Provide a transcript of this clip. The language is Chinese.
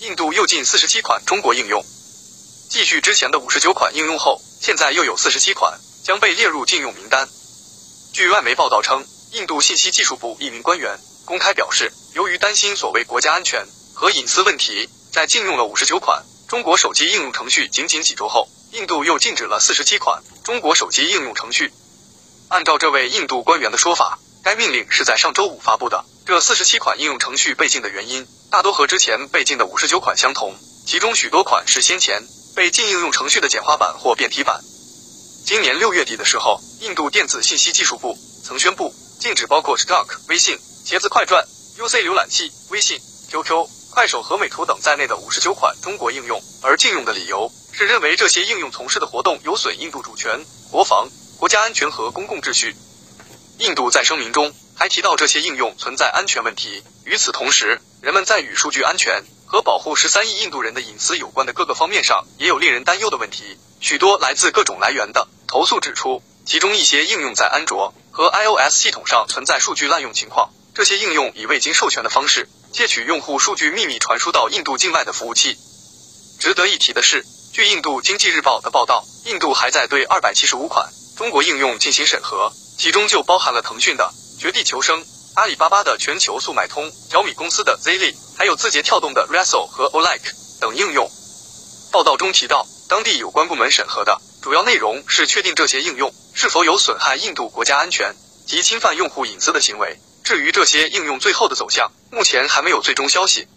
印度又近四十七款中国应用，继续之前的五十九款应用后，现在又有四十七款将被列入禁用名单。据外媒报道称，印度信息技术部一名官员公开表示，由于担心所谓国家安全和隐私问题，在禁用了五十九款中国手机应用程序仅仅几周后，印度又禁止了四十七款中国手机应用程序。按照这位印度官员的说法，该命令是在上周五发布的。这四十七款应用程序被禁的原因，大多和之前被禁的五十九款相同，其中许多款是先前被禁应用程序的简化版或变体版。今年六月底的时候，印度电子信息技术部曾宣布禁止包括 Stock、微信、茄子快传、UC 浏览器、微信、QQ、快手和美图等在内的五十九款中国应用，而禁用的理由是认为这些应用从事的活动有损印度主权、国防。国家安全和公共秩序。印度在声明中还提到这些应用存在安全问题。与此同时，人们在与数据安全和保护十三亿印度人的隐私有关的各个方面上也有令人担忧的问题。许多来自各种来源的投诉指出，其中一些应用在安卓和 iOS 系统上存在数据滥用情况。这些应用以未经授权的方式窃取用户数据，秘密传输到印度境外的服务器。值得一提的是，据印度经济日报的报道，印度还在对二百七十五款。中国应用进行审核，其中就包含了腾讯的《绝地求生》、阿里巴巴的全球速买通、小米公司的 Zili，还有字节跳动的 Resso 和 Olike 等应用。报道中提到，当地有关部门审核的主要内容是确定这些应用是否有损害印度国家安全及侵犯用户隐私的行为。至于这些应用最后的走向，目前还没有最终消息。